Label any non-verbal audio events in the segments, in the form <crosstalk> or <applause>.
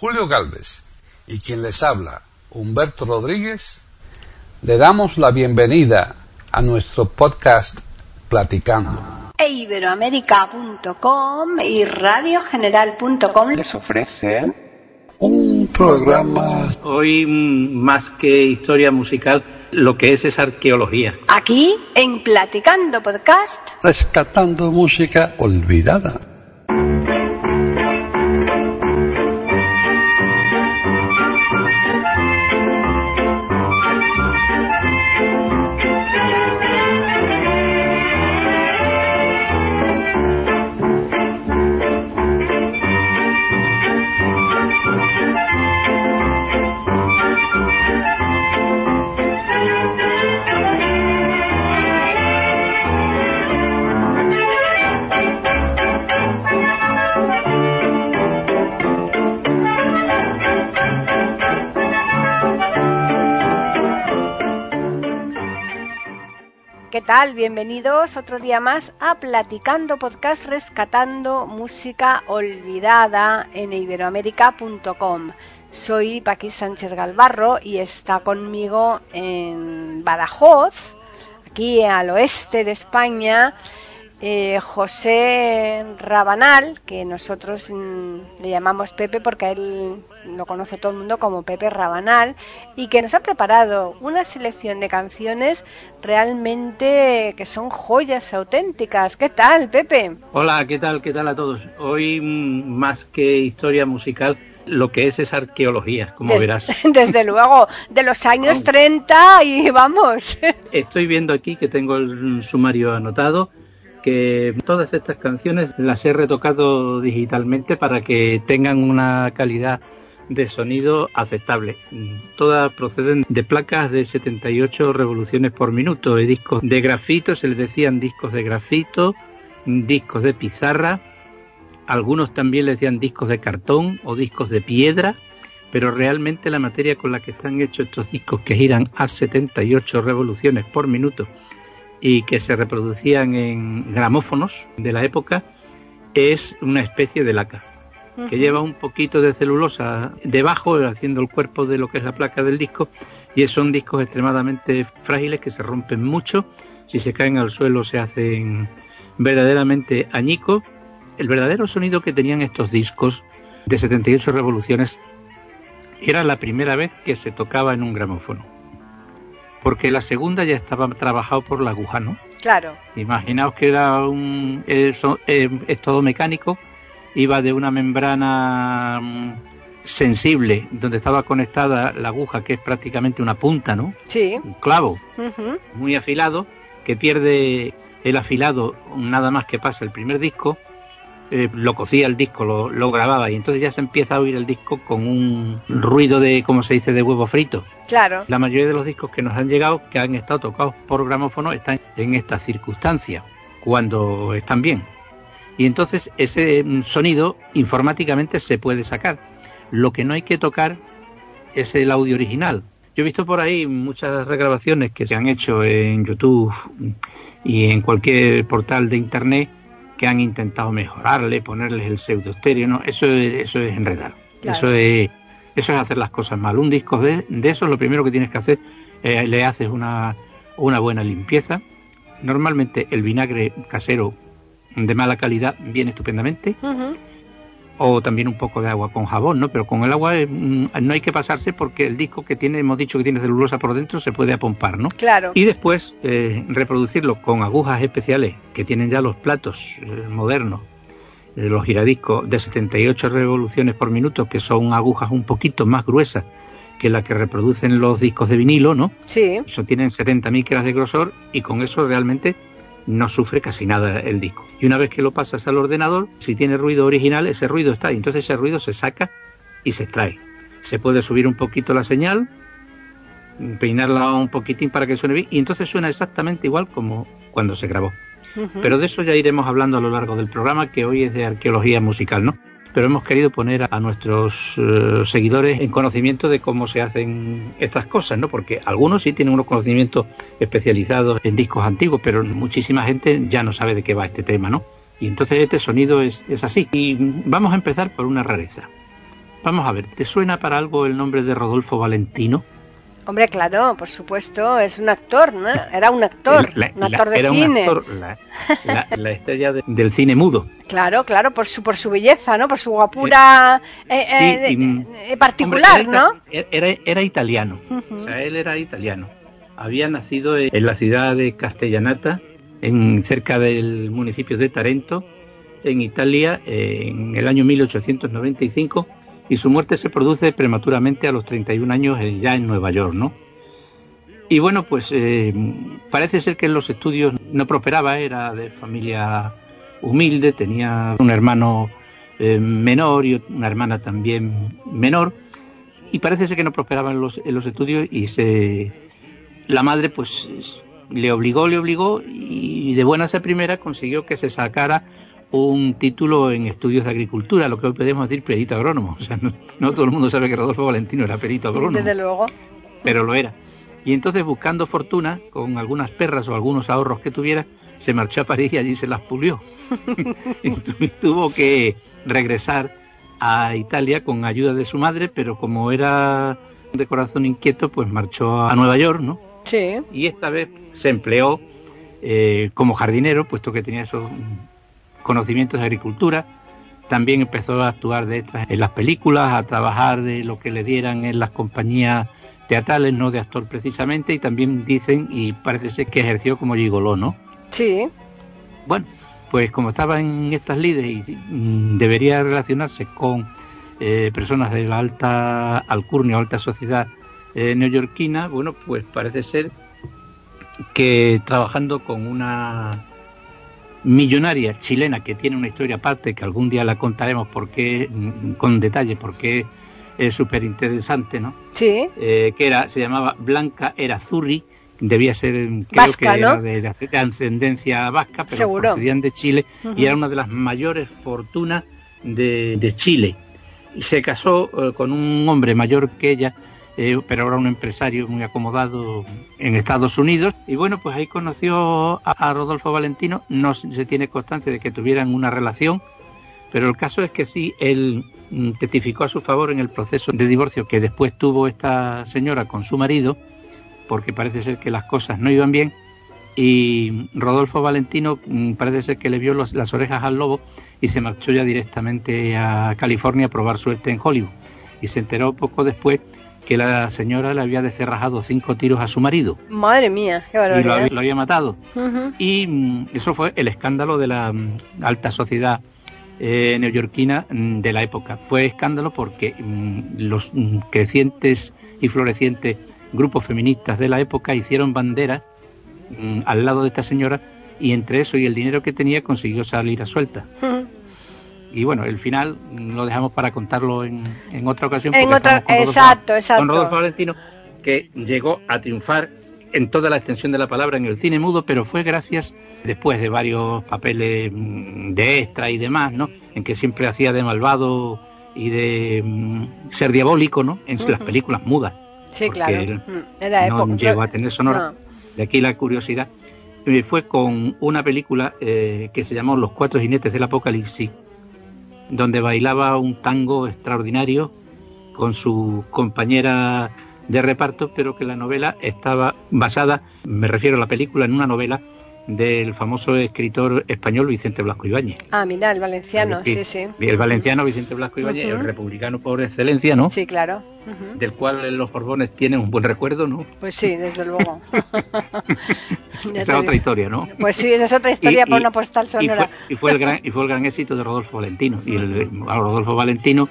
Julio Galvez y quien les habla, Humberto Rodríguez, le damos la bienvenida a nuestro podcast Platicando. E Iberoamérica.com y radiogeneral.com les ofrece Un programa Hoy, mm, más que historia musical, lo que es es arqueología. aquí en Platicando Podcast. rescatando música olvidada. Tal? Bienvenidos otro día más a Platicando Podcast Rescatando Música Olvidada en iberoamérica.com. Soy Paqui Sánchez Galvarro y está conmigo en Badajoz, aquí al oeste de España, eh, José Rabanal, que nosotros mm, le llamamos Pepe porque a él lo conoce todo el mundo como Pepe Rabanal, y que nos ha preparado una selección de canciones realmente que son joyas auténticas. ¿Qué tal, Pepe? Hola, ¿qué tal? ¿Qué tal a todos? Hoy, mm, más que historia musical, lo que es es arqueología, como verás. <laughs> Desde luego, de los años Vamos. 30 y vamos. Estoy viendo aquí que tengo el sumario anotado, que todas estas canciones las he retocado digitalmente para que tengan una calidad de sonido aceptable. Todas proceden de placas de 78 revoluciones por minuto, de discos de grafito, se les decían discos de grafito, discos de pizarra, algunos también les decían discos de cartón o discos de piedra, pero realmente la materia con la que están hechos estos discos que giran a 78 revoluciones por minuto y que se reproducían en gramófonos de la época es una especie de laca que lleva un poquito de celulosa debajo haciendo el cuerpo de lo que es la placa del disco y son discos extremadamente frágiles que se rompen mucho si se caen al suelo se hacen verdaderamente añicos el verdadero sonido que tenían estos discos de 78 revoluciones era la primera vez que se tocaba en un gramófono porque la segunda ya estaba trabajado por la aguja, ¿no? Claro. Imaginaos que era un eso, eh, es todo mecánico, iba de una membrana mm, sensible donde estaba conectada la aguja que es prácticamente una punta, ¿no? Sí. Un clavo muy afilado que pierde el afilado nada más que pasa el primer disco, eh, lo cocía el disco, lo, lo grababa y entonces ya se empieza a oír el disco con un ruido de, como se dice, de huevo frito. Claro. La mayoría de los discos que nos han llegado, que han estado tocados por gramófono, están en esta circunstancia, cuando están bien. Y entonces ese mm, sonido informáticamente se puede sacar. Lo que no hay que tocar es el audio original. Yo he visto por ahí muchas regrabaciones que se han hecho en YouTube y en cualquier portal de internet que han intentado mejorarle, ponerles el pseudo estéreo, ¿no? Eso es, eso es enredar. Claro. Eso es eso es hacer las cosas mal. Un disco de, de eso lo primero que tienes que hacer, eh, le haces una, una buena limpieza. Normalmente el vinagre casero de mala calidad viene estupendamente. O también un poco de agua con jabón, ¿no? Pero con el agua eh, mm, no hay que pasarse porque el disco que tiene, hemos dicho que tiene celulosa por dentro, se puede apompar, ¿no? Claro. Y después eh, reproducirlo con agujas especiales que tienen ya los platos eh, modernos, eh, los giradiscos de 78 revoluciones por minuto, que son agujas un poquito más gruesas que la que reproducen los discos de vinilo, ¿no? Sí. Eso tienen 70 micras de grosor y con eso realmente no sufre casi nada el disco. Y una vez que lo pasas al ordenador, si tiene ruido original, ese ruido está, y entonces ese ruido se saca y se extrae. Se puede subir un poquito la señal, peinarla un poquitín para que suene bien, y entonces suena exactamente igual como cuando se grabó. Pero de eso ya iremos hablando a lo largo del programa, que hoy es de arqueología musical, ¿no? Pero hemos querido poner a nuestros eh, seguidores en conocimiento de cómo se hacen estas cosas, ¿no? Porque algunos sí tienen unos conocimientos especializados en discos antiguos, pero muchísima gente ya no sabe de qué va este tema, ¿no? Y entonces este sonido es, es así. Y vamos a empezar por una rareza. Vamos a ver, ¿te suena para algo el nombre de Rodolfo Valentino? Hombre, claro, por supuesto, es un actor, ¿no? Era un actor, un actor de cine. la, estrella del cine mudo. Claro, claro, por su por su belleza, ¿no? Por su guapura eh, eh, eh, particular, ¿no? Era, era italiano, o sea, él era italiano. Había nacido en la ciudad de Castellanata, en cerca del municipio de Tarento, en Italia, en el año 1895 y su muerte se produce prematuramente a los 31 años eh, ya en Nueva York, ¿no? Y bueno, pues eh, parece ser que en los estudios no prosperaba, era de familia humilde, tenía un hermano eh, menor y una hermana también menor, y parece ser que no prosperaba en los, los estudios y se, la madre pues le obligó, le obligó y de buena a primera consiguió que se sacara un título en estudios de agricultura, lo que hoy podemos decir perito agrónomo. O sea, no, todo el mundo sabe que Rodolfo Valentino era perito agrónomo. Desde luego. Pero lo era. Y entonces, buscando fortuna, con algunas perras o algunos ahorros que tuviera, se marchó a París y allí se las pulió. <laughs> y tuvo que regresar a Italia con ayuda de su madre, pero como era de corazón inquieto, pues marchó a Nueva York, ¿no? Sí. Y esta vez se empleó eh, como jardinero, puesto que tenía esos conocimientos de agricultura. También empezó a actuar de extras en las películas, a trabajar de lo que le dieran en las compañías teatrales, no de actor precisamente, y también dicen, y parece ser que ejerció como gigoló, ¿no? Sí. Bueno, pues como estaba en estas lides y mm, debería relacionarse con eh, personas de la alta alcurnia o alta sociedad eh, neoyorquina, bueno, pues parece ser que trabajando con una millonaria chilena que tiene una historia aparte que algún día la contaremos porque mm, con detalle porque es súper interesante, ¿no? Sí. Eh, que era se llamaba Blanca Erazurri, debía ser creo que era de, ascendencia vasca, pero Seguro. procedían de Chile y era una de las mayores fortunas de, de Chile. Y se casó eh, con un hombre mayor que ella eh, pero era un empresario muy acomodado en Estados Unidos. Y bueno, pues ahí conoció a, Rodolfo Valentino, no se tiene constancia de que tuvieran una relación, pero el caso es que sí, él mm, testificó a su favor en el proceso de divorcio que después tuvo esta señora con su marido, porque parece ser que las cosas no iban bien, y Rodolfo Valentino mm, parece ser que le vio las orejas al lobo y se marchó ya directamente a California a probar suerte en Hollywood. Y se enteró poco después que la señora le había descerrajado cinco tiros a su marido. Madre mía, qué barbaridad. Y lo, había matado. Y mm, eso fue el escándalo de la mm, alta sociedad eh, neoyorquina mm, de la época. Fue escándalo porque los crecientes y florecientes grupos feministas de la época hicieron bandera al lado de esta señora y entre eso y el dinero que tenía consiguió salir a suelta y bueno, el final lo dejamos para contarlo en, otra ocasión. En otra, exacto, exacto. Con Rodolfo Valentino, que llegó a triunfar en toda la extensión de la palabra en el cine mudo, pero fue gracias, después de varios papeles mm, de extra y demás, ¿no? En que siempre hacía de malvado y de mm, ser diabólico, ¿no? En las películas mudas. Sí, claro. Era no llegó a tener sonora. De aquí la curiosidad. Fue con una película eh, que se llamó Los Cuatro Jinetes del Apocalipsis, donde bailaba un tango extraordinario con su compañera de reparto, pero que la novela estaba basada, me refiero a la película, en una novela del famoso escritor español Vicente Blasco Ibáñez. Ah, mira, el valenciano, sí, sí. El valenciano Vicente Blasco Ibáñez, el republicano por excelencia, ¿no? Sí, claro. Del cual los Borbones tienen un buen recuerdo, ¿no? Pues sí, desde luego. <laughs> esa es otra historia, ¿no? Pues sí, esa es otra historia por una postal sonora. Y fue, el gran, y fue el gran éxito de Rodolfo Valentino. Y el, Rodolfo Valentino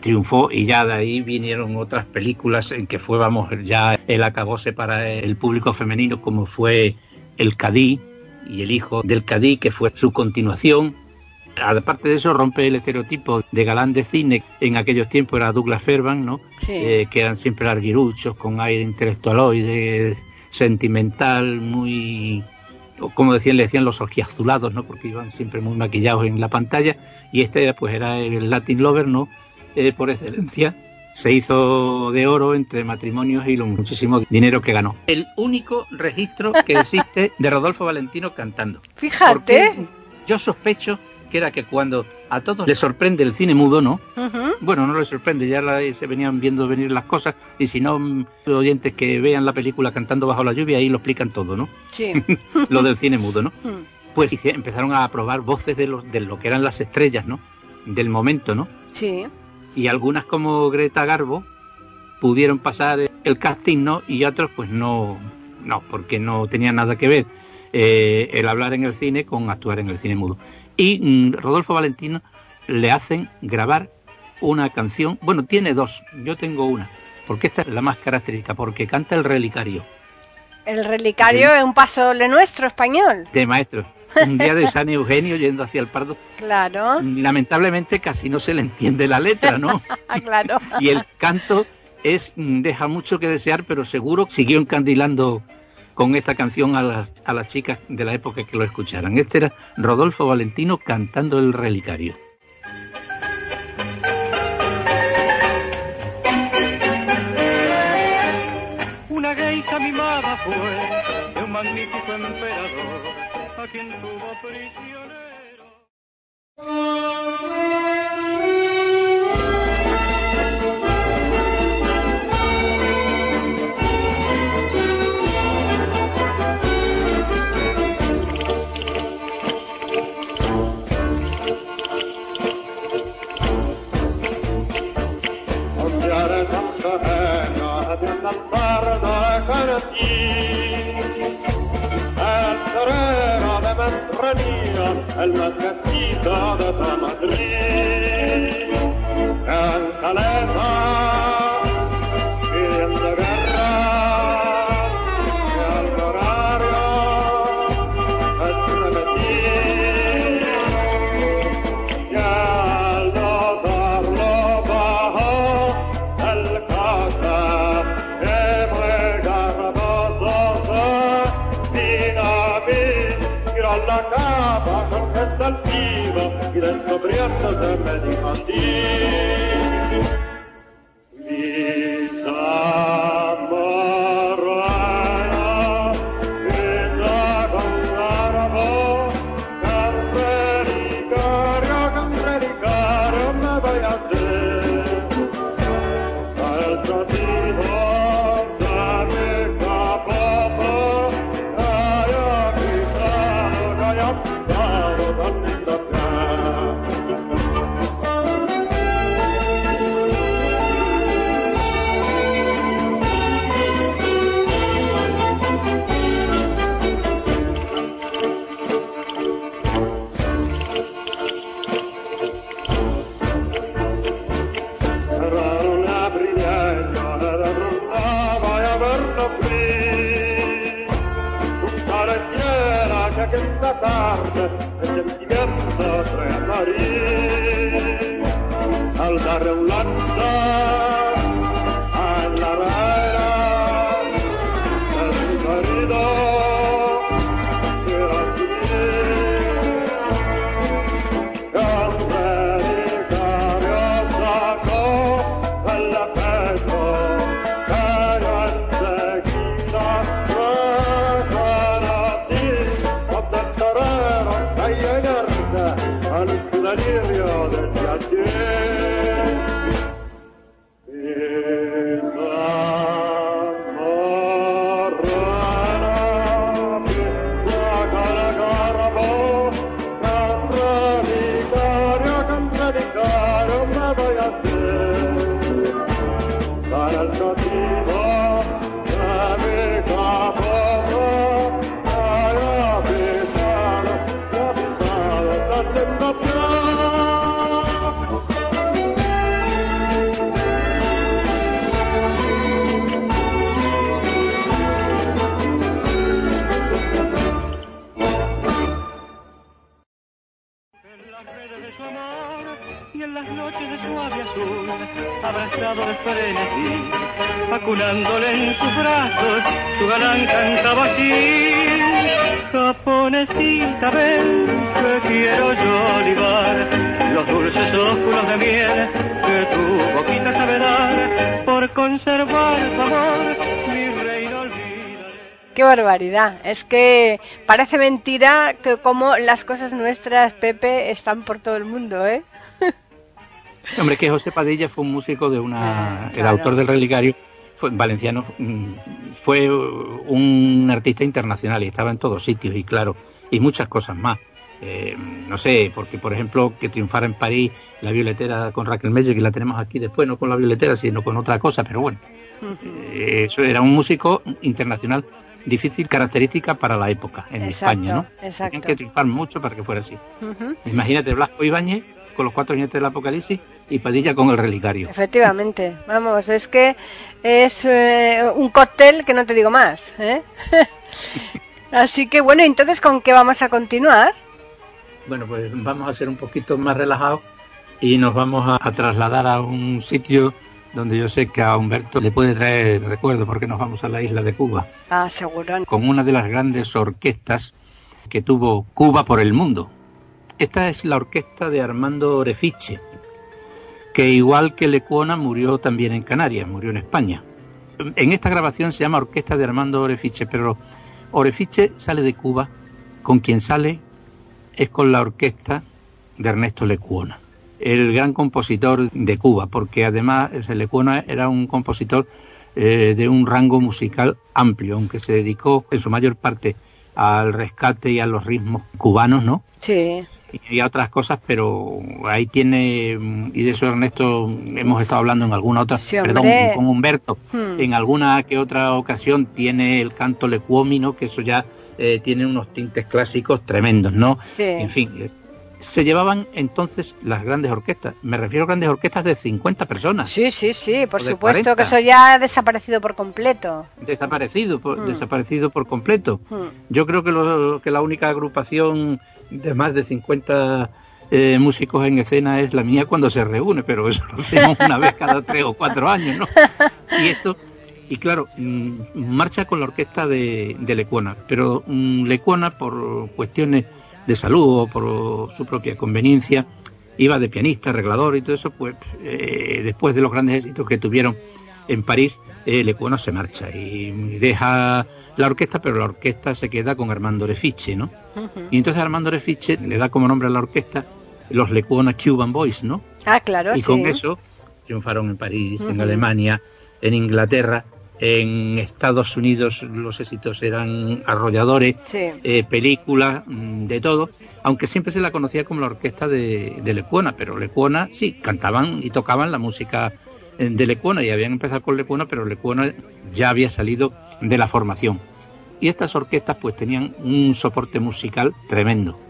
triunfó y ya de ahí vinieron otras películas en que fue, vamos, ya el acabose para el público femenino, como fue El Cadí, y el hijo del Cadí, que fue su continuación. Aparte de eso, rompe el estereotipo de galán de cine. En aquellos tiempos era Douglas Fairbanks, ¿no? Eh, que eran siempre larguiruchos, con aire intelectualoide, sentimental, muy como decían, le decían los ojiazulados, ¿no? Porque iban siempre muy maquillados en la pantalla. Y este, pues, era el Latin Lover, ¿no? Eh, por excelencia se hizo de oro entre matrimonios y lo muchísimo dinero que ganó. El único registro que existe de Rodolfo Valentino cantando. Fíjate. yo sospecho que era que cuando a todos les sorprende el cine mudo, ¿no? Bueno, no les sorprende, ya se venían viendo venir las cosas y si no, mm, los oyentes que vean la película cantando bajo la lluvia, ahí lo explican todo, ¿no? Sí. <laughs> lo del cine mudo, ¿no? Pues empezaron a probar voces de, los, de lo que eran las estrellas, ¿no? Del momento, ¿no? Sí. Y algunas como Greta Garbo pudieron pasar el casting, ¿no? Y otros pues no, no, porque no tenían nada que ver eh, el hablar en el cine con actuar en el cine mudo. Y mm, Rodolfo Valentino le hacen grabar una canción, bueno, tiene dos, yo tengo una, porque esta es la más característica, porque canta el relicario. El relicario es un paso de nuestro español. De maestro. Un día de San Eugenio yendo hacia el Pardo. Claro. Lamentablemente casi no se le entiende la letra, ¿no? <laughs> claro. y el canto es mm, deja mucho que desear, pero seguro siguió encandilando con esta canción a las, a las chicas de la época que lo escucharan. Este era Rodolfo Valentino cantando el relicario. Una geisha mimada fue de un magnífico emperador a quien tuvo prisionero. alma castigada da Madrid. Cantaleta, pidiendo guerra, y al horario, es una metida. dal vivo, il suo brioso di condire. desbordado de frenesí, aculándole en sus brazos, su galán cantaba así. Japonesita, ven, que quiero yo olivar los dulces óculos de miel que tu boquita sabe dar por conservar tu amor, mi reino Qué barbaridad. Es que parece mentira que como las cosas nuestras, Pepe, están por todo el mundo, ¿eh? Hombre, que José Padilla fue un músico de una... Ah, El autor del relicario fue valenciano, mm, fue un artista internacional y estaba en todos sitios y claro, y muchas cosas más. Eh, no sé, porque por ejemplo que triunfara en París la violetera con Raquel Meyer, que la tenemos aquí después, no con la violetera, sino con otra cosa, pero bueno, eh, eso era un músico internacional difícil característica para la época en Exacto, España, ¿no? exacto. Tenían que triunfar mucho para que fuera así. Imagínate Blasco Ibáñez con los cuatro jinetes del Apocalipsis y Padilla con el relicario. Efectivamente, vamos, es que es eh, un cóctel que no te digo más. ¿eh? <laughs> Así que bueno, entonces, ¿con qué vamos a continuar? Bueno, pues vamos a ser un poquito más relajados y nos vamos a, a trasladar a un sitio donde yo sé que a Humberto le puede traer recuerdo porque nos vamos a la isla de Cuba Ah, seguro. con una de las grandes orquestas que tuvo Cuba por el mundo. Esta es la orquesta de Armando Orefiche, que igual que Lecuona murió también en Canarias, murió en España. En esta grabación se llama Orquesta de Armando Orefiche, pero Orefiche sale de Cuba, con quien sale es con la orquesta de Ernesto Lecuona, el gran compositor de Cuba, porque además Lecuona era un compositor eh, de un rango musical amplio, aunque se dedicó en su mayor parte al rescate y a los ritmos cubanos, ¿no? Sí, y otras cosas, pero ahí tiene, y de eso Ernesto hemos estado hablando en alguna otra, Sí, perdón, con Humberto, Hmm. en alguna que otra ocasión tiene el canto lecuómino, que eso ya eh, tiene unos tintes clásicos tremendos, ¿no? sí. En fin, se llevaban entonces las grandes orquestas, me refiero a grandes orquestas de 50 personas, Sí, sí, sí, por supuesto 40. que eso ya ha desaparecido por completo. desaparecido, por, Hmm. desaparecido por completo. Hmm. Yo creo que, lo- que la única agrupación de más de 50 eh, músicos en escena es la mía cuando se reúne, pero eso lo hacemos <laughs> una vez cada tres o cuatro años, ¿no? Y esto, y claro, mm, marcha con la orquesta de, de Lecuona, pero mm, Lecuona por cuestiones de salud o por su propia conveniencia iba de pianista, arreglador y todo eso, pues eh, después de los grandes éxitos que tuvieron en París, eh, Lecuona se marcha y deja la orquesta, pero la orquesta se queda con Armando Refiche, ¿no? Y entonces Armando Refiche le da como nombre a la orquesta los Lecuona Cuban Boys, ¿no? Ah, claro, y sí. con eso triunfaron en París, en. Alemania, en Inglaterra, en Estados Unidos los éxitos eran arrolladores, Sí. eh, películas, mm, de todo, aunque siempre se la conocía como la orquesta de, de Lecuona, pero Lecuona sí, cantaban y tocaban la música eh, de Lecuona y habían empezado con Lecuona, pero Lecuona ya había salido de la formación. Y estas orquestas pues tenían un soporte musical tremendo.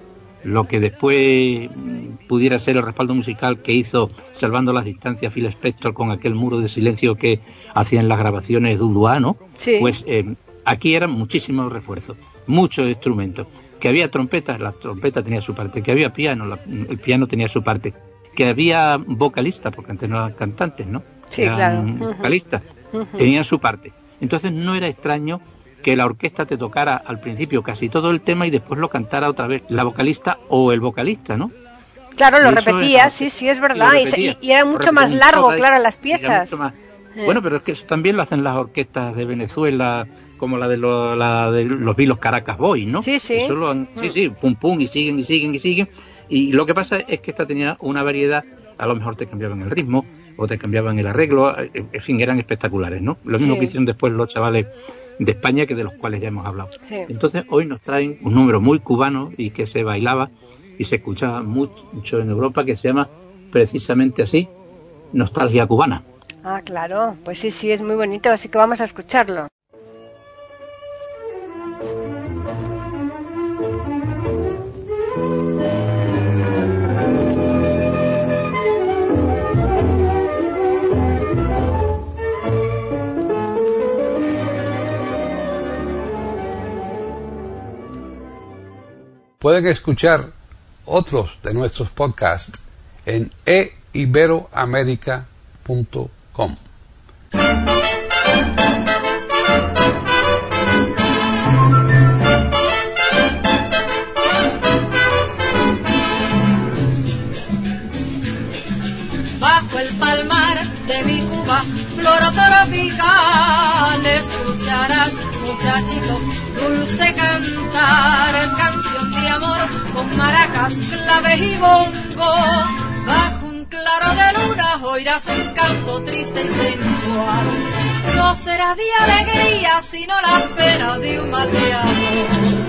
Lo que después mm, pudiera ser el respaldo musical que hizo Salvando las Distancias Phil Spector con aquel muro de silencio que hacían las grabaciones Dudua, ¿no? Sí. Pues eh, aquí eran muchísimos refuerzos, muchos instrumentos. Que había trompetas, la trompeta tenía su parte, que había piano, la- el piano tenía su parte, que había vocalistas, porque antes no eran cantantes, ¿no? Sí, Eran claro. Vocalistas, tenían su parte. Entonces no era extraño que la orquesta te tocara al principio casi todo el tema y después lo cantara otra vez la vocalista o el vocalista, ¿no? Claro, lo y repetía, sí, sí, es verdad. Y, repetía. y- y era mucho más largo, toda- claro, las piezas. más- Eh. Bueno, pero es que eso también lo hacen las orquestas de Venezuela, como la de, lo- la de los Vilos Caracas Boys, ¿no? Sí, sí. Eso lo han- sí, Mm. sí, pum, pum, y siguen, y siguen, y siguen. Y lo que pasa es que esta tenía una variedad, a lo mejor te cambiaban el ritmo, o te cambiaban el arreglo, eh, en fin, eran espectaculares, ¿no? Lo mismo Sí. que hicieron después los chavales de España, que de los cuales ya hemos hablado. Sí. Entonces, hoy nos traen un número muy cubano y que se bailaba y se escuchaba mucho en Europa, que se llama precisamente así, Nostalgia Cubana. Ah, claro. Pues sí, sí, es muy bonito, así que vamos a escucharlo. Pueden escuchar otros de nuestros podcasts en eiberoamerica.com. bajo el palmar de mi Cuba, flor tropicales escucharás, muchachito, dulce amor con maracas, claves y bongo. Bajo un claro de luna oirás un canto triste y sensual. No será de alegría, sino la espera de un mal de amor.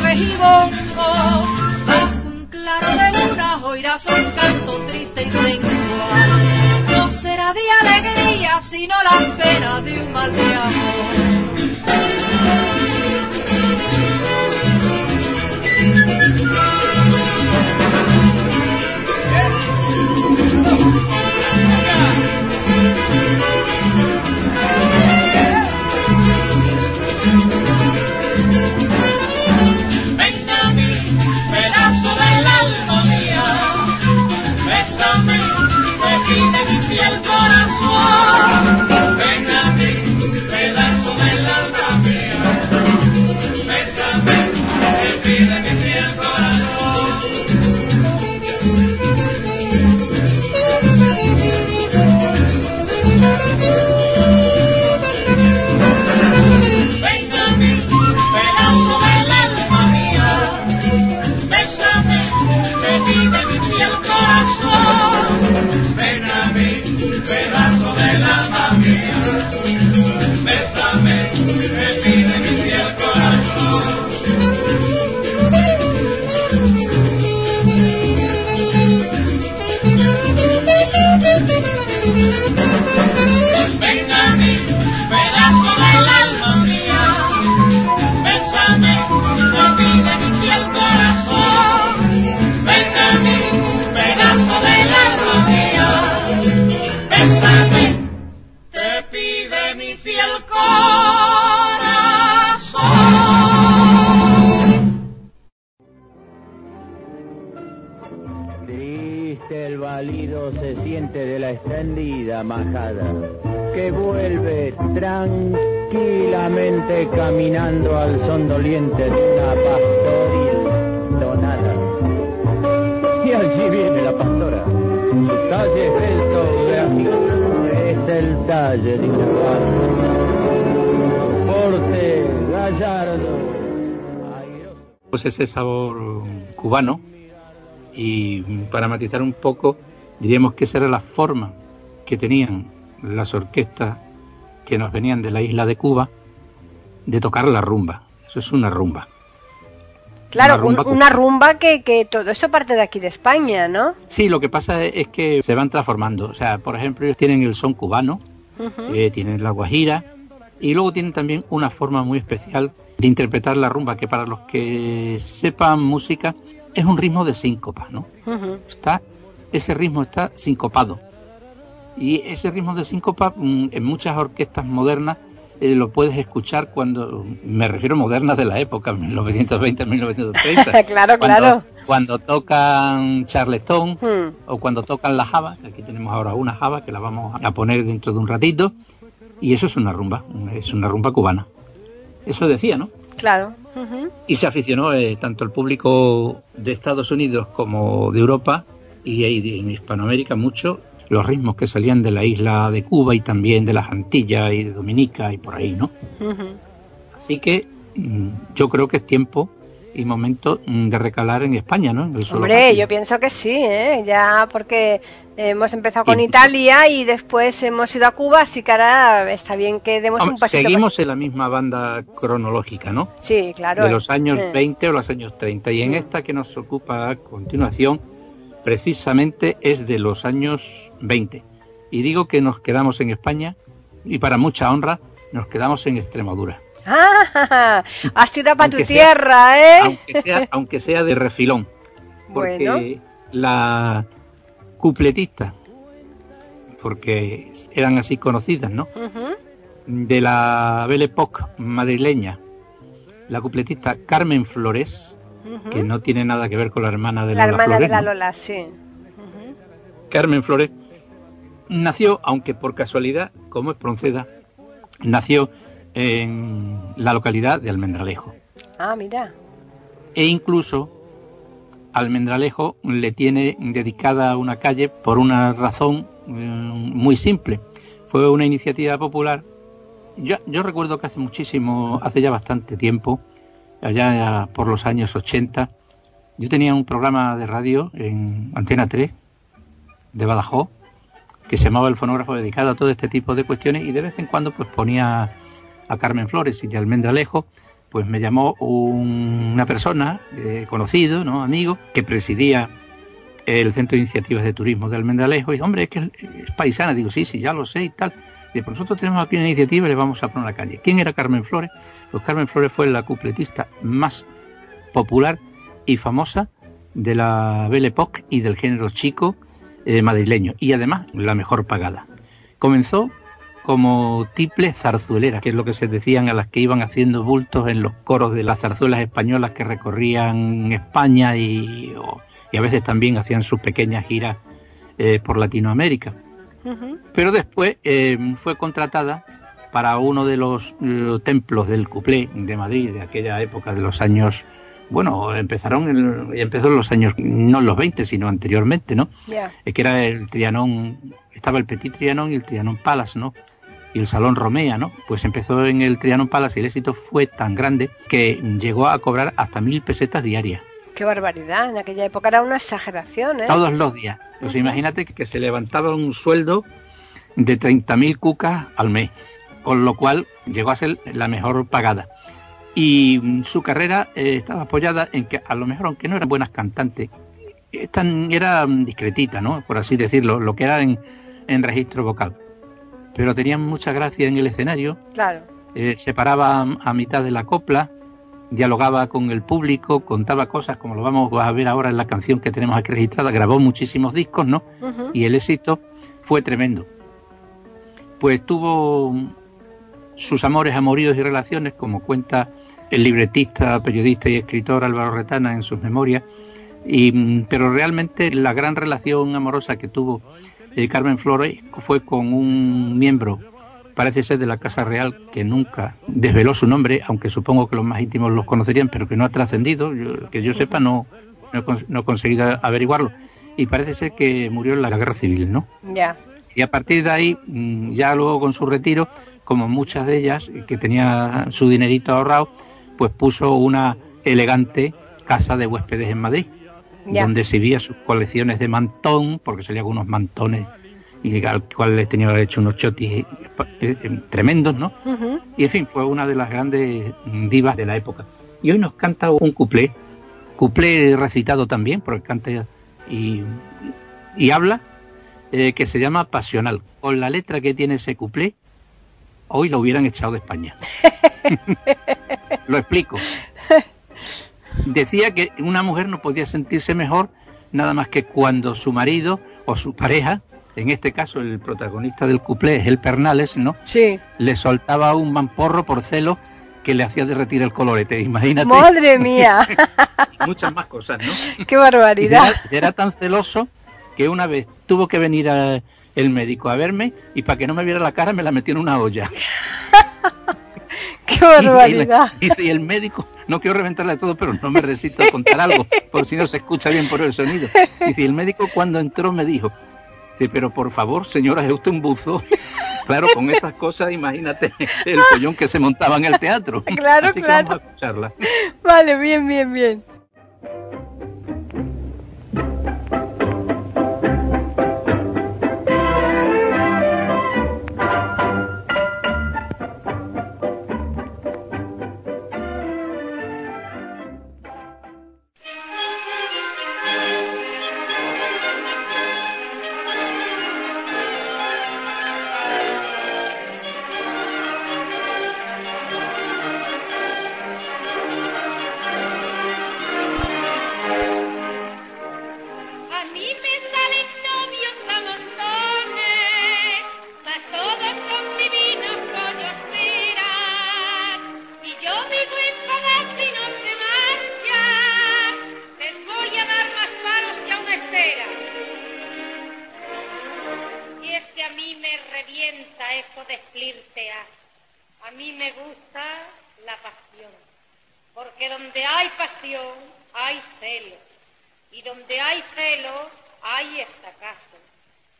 Claves y bongo. Bajo un claro de luna oirás un canto triste y sensual. No será de alegría, sino la espera de un mal de amor. Ven a mí, pedazo del ese sabor cubano y para matizar un poco diríamos que esa era la forma que tenían las orquestas que nos venían de la isla de Cuba de tocar la rumba. Eso es una rumba. Claro, Una rumba un- una rumba que, que todo eso parte de aquí de España, ¿no? Sí, lo que pasa es que se van transformando. O sea, por ejemplo, ellos tienen el son cubano, eh, tienen la guajira y luego tienen también una forma muy especial de interpretar la rumba que para los que sepan música es un ritmo de síncopa, ¿no? Está ese ritmo está sincopado y ese ritmo de síncopa mm, en muchas orquestas modernas eh, lo puedes escuchar cuando me refiero modernas de la época <laughs> 1920 1930 <laughs> Claro, cuando, claro. cuando tocan Charleston Hmm. o cuando tocan la java que aquí tenemos ahora una java que la vamos a poner dentro de un ratito y eso es una rumba es una rumba cubana eso decía no Claro. Y se aficionó eh, tanto el público de Estados Unidos como de Europa y, en Hispanoamérica mucho los ritmos que salían de la isla de Cuba y también de las Antillas y de Dominica y por ahí, ¿no? Así que mm, yo creo que es tiempo y momento mm, de recalar en España, ¿no? En el suelo Hombre, yo pienso que sí, ¿eh? Ya porque hemos empezado con Y- Italia y después hemos ido a Cuba, así que ahora está bien que demos un pasito. seguimos en la misma banda cronológica, ¿no? Sí, claro. de los años Eh. 20 o los años 30. Y en Mm. esta que nos ocupa a continuación, precisamente es de los años 20. Y digo que nos quedamos en España y para mucha honra nos quedamos en Extremadura. Ah, <laughs> has tirado para tu sea- tierra, ¿eh? Aunque sea, aunque sea de refilón. <laughs> Porque Bueno. la, cupletistas, porque eran así conocidas, ¿no? De la Belle Époque madrileña, la cupletista Carmen Flores, que no tiene nada que ver con la hermana de la Lola hermana de la ¿no? Lola, sí. Carmen Flores nació, aunque por casualidad, como es Pronceda, nació en la localidad de Almendralejo. Ah, mira. E incluso Almendralejo le tiene dedicada una calle por una razón eh, muy simple. Fue una iniciativa popular. Yo, yo recuerdo que hace muchísimo, hace ya bastante tiempo, allá por los años 80, yo tenía un programa de radio en Antena 3 de Badajoz que se llamaba El Fonógrafo dedicado a todo este tipo de cuestiones y de vez en cuando pues ponía a Carmen Flores y de Almendralejo pues me llamó un- una persona eh, conocido, ¿no? amigo, que presidía el Centro de Iniciativas de Turismo de Almendralejo y dice, hombre, es que es paisana, digo, sí, sí, ya lo sé y tal. Y pues nosotros tenemos aquí una iniciativa y le vamos a poner una calle. ¿Quién era Carmen Flores? Pues Carmen Flores fue la cupletista más popular y famosa de la Belle Époque y del género chico eh, madrileño y además la mejor pagada. Comenzó como tiple zarzuelera, que es lo que se decían a las que iban haciendo bultos en los coros de las zarzuelas españolas que recorrían España y, a veces también hacían sus pequeñas giras eh, por Latinoamérica. Pero después eh, fue contratada para uno de los templos del Cuplé de Madrid de aquella época de los años, bueno, empezaron en, empezó en los años, no en los 20, sino anteriormente, ¿no? Ya. Eh, que era el Trianón, estaba el Petit Trianón y el Trianón Palace, ¿no? Y el Salón Romea, ¿no? Pues empezó en el Trianón Palace y el éxito fue tan grande que llegó a cobrar hasta mil pesetas diarias, Qué barbaridad. En aquella época era una exageración, ¿eh? todos los días. Pues imagínate que, se levantaba un sueldo de 30.000 cucas al mes, con lo cual llegó a ser la mejor pagada. Y su carrera eh, estaba apoyada en que, a lo mejor, aunque no eran buenas cantantes, tan- era mm, discretita, ¿no? Por así decirlo, lo que era en, en registro vocal. Pero tenían mucha gracia en el escenario, Claro. eh, se paraba a, mitad de la copla, dialogaba con el público, contaba cosas como lo vamos a ver ahora en la canción que tenemos aquí registrada, grabó muchísimos discos, ¿no? Y el éxito fue tremendo. Pues tuvo sus amores, amoríos y relaciones, como cuenta el libretista, periodista y escritor Álvaro Retana en sus memorias, y, mm, pero realmente la gran relación amorosa que tuvo eh, Carmen Flores fue con un miembro, parece ser de la Casa Real, que nunca desveló su nombre, aunque supongo que los más íntimos los conocerían, pero que no ha trascendido, yo- que yo sepa no, no no he conseguido averiguarlo. Y parece ser que murió en la guerra civil, ¿no? Ya. Y a partir de ahí, mm, ya luego con su retiro, como muchas de ellas, que tenía su dinerito ahorrado, pues puso una elegante casa de huéspedes en Madrid, Ya. donde exhibía sus colecciones de mantón, porque salía con unos mantones y al cual les tenía hecho unos chotis eh, eh, tremendos, ¿no? Y en fin, fue una de las grandes mm, divas de la época. Y hoy nos canta un cuplé, cuplé recitado también, porque canta y, y habla, eh, que se llama Pasional. Con la letra que tiene ese cuplé, hoy lo hubieran echado de España. <laughs> lo explico. <laughs> Decía que una mujer no podía sentirse mejor nada más que cuando su marido o su pareja, en este caso el protagonista del cuplé es el Pernales, ¿no? Sí. le soltaba un mamporro por celo que le hacía derretir el colorete. Imagínate. Madre mía. <laughs> muchas más cosas, ¿no? <laughs> Qué Y barbaridad. era, era tan celoso que una vez tuvo que venir a- el médico a verme y para que no me viera la cara me la metió en una olla. <laughs> <laughs> Qué Y, y la- barbaridad. y el médico, no quiero reventarle todo, pero no me resisto a contar algo, por si no se escucha bien por el sonido. Dice, el médico cuando entró me dijo, dice, pero por favor, señora, es usted un buzo. <laughs> Claro, con estas cosas, imagínate el follón que se montaba en el teatro. Claro, Así que claro. vamos a escucharla. Vale, bien, bien, bien. Eso. A mí me gusta la pasión, porque donde hay pasión hay celo, y donde hay celo hay estacazos,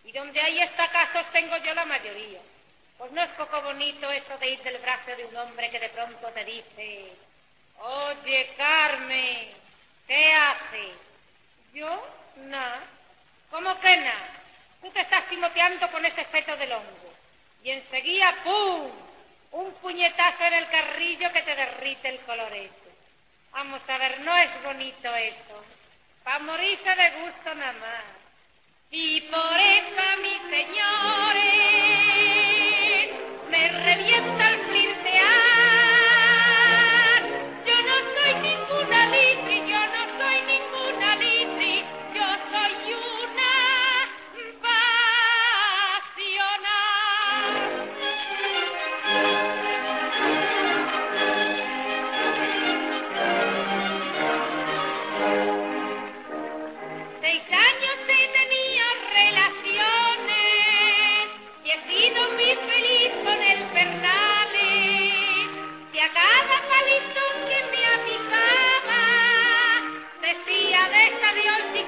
y donde hay estacazos tengo yo la mayoría. Pues no es poco bonito eso de ir del brazo de un hombre que de pronto te dice, oye Carmen, ¿qué haces? Yo, nada. ¿Cómo que nada? Tú te estás timoteando con ese feto del hongo. Y enseguida, ¡pum! Un puñetazo en el carrillo que te derrite el colorete. Vamos a ver, no es bonito eso. Pa' morirse de gusto nada. Y por eso, mis señores, me revienta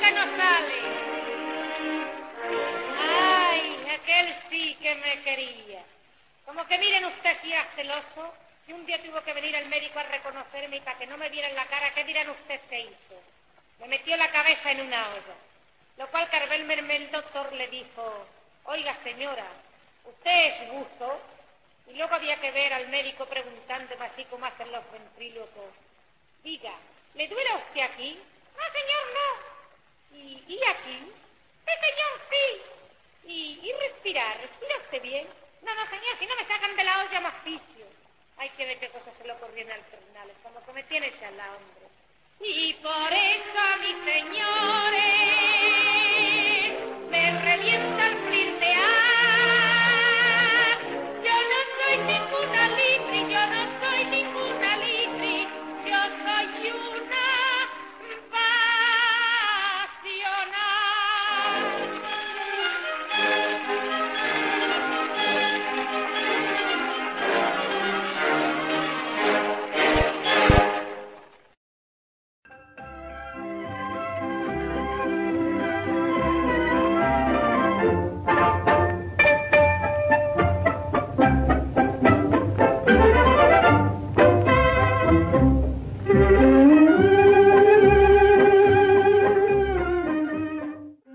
que no sale. Ay, aquel sí que me quería. Como que miren usted si era celoso, que un día tuvo que venir el médico a reconocerme y para que no me vieran la cara, ¿qué dirán usted se hizo? Me metió la cabeza en una olla. Lo cual Carvel Mermel, el doctor, le dijo, oiga señora, usted es gusto. Y luego había que ver al médico preguntándome así como hacen los ventrílocos. Diga, ¿le duele a usted aquí? No, señor, no. ¿Y, aquí? Señor, sí. ¿Y, y respirar? ¿Respira usted bien? No, no, señor, si no me sacan de la olla más vicio. Hay que ver qué cosas se le ocurrieron al Fernales, como que me tiene chala, hombre. Y por eso a mis señores me revienta el flirtear. Yo no soy ninguna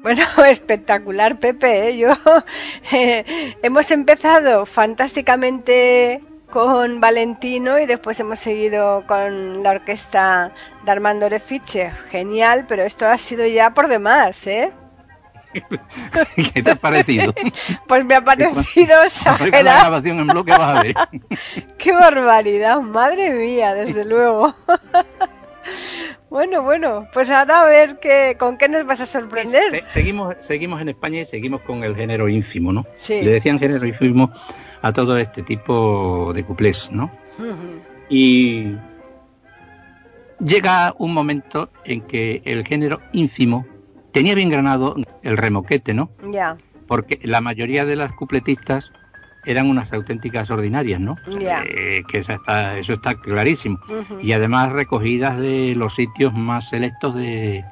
Bueno, <laughs> espectacular, Pepe. ¿eh? Yo <laughs> eh, hemos empezado fantásticamente con Valentino y después hemos seguido con la orquesta de Armando Refiche. Genial, pero esto ha sido ya por demás, ¿eh? <laughs> ¿Qué te ha parecido? Pues me ha parecido la exagerado. grabación en bloque vas a ver. ¡Qué barbaridad! Madre mía, desde luego. Bueno, bueno, pues ahora a ver qué, con qué nos vas a sorprender. Se- seguimos, seguimos en España y seguimos con el género ínfimo, ¿no? Sí. Le decían género ínfimo a todo este tipo de cuplés, ¿no? Y llega un momento en que el género ínfimo tenía bien granado el remoquete, ¿no? Ya, Porque la mayoría de las cupletistas eran unas auténticas ordinarias, ¿no? Eh, que esa está, eso está clarísimo. Y además recogidas de los sitios más selectos de...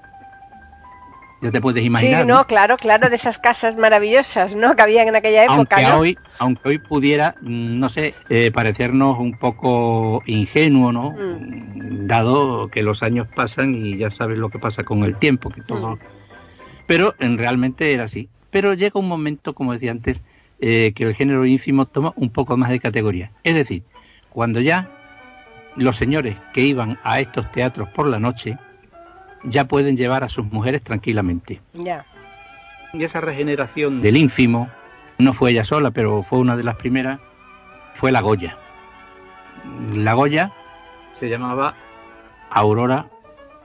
Ya te puedes imaginar. sí, no, claro, claro, de esas casas maravillosas, ¿no? Que había en aquella época, aunque ¿no? hoy aunque hoy pudiera mm, no sé eh, parecernos un poco ingenuo no Mm. dado que los años pasan y ya sabes lo que pasa con el tiempo que todo Mm. pero en realmente era así pero llega un momento como decía antes eh, que el género ínfimo toma un poco más de categoría es decir cuando ya los señores que iban a estos teatros por la noche ya pueden llevar a sus mujeres tranquilamente Ya, y esa regeneración del ínfimo no fue ella sola, pero fue una de las primeras, fue la Goya. La Goya se llamaba Aurora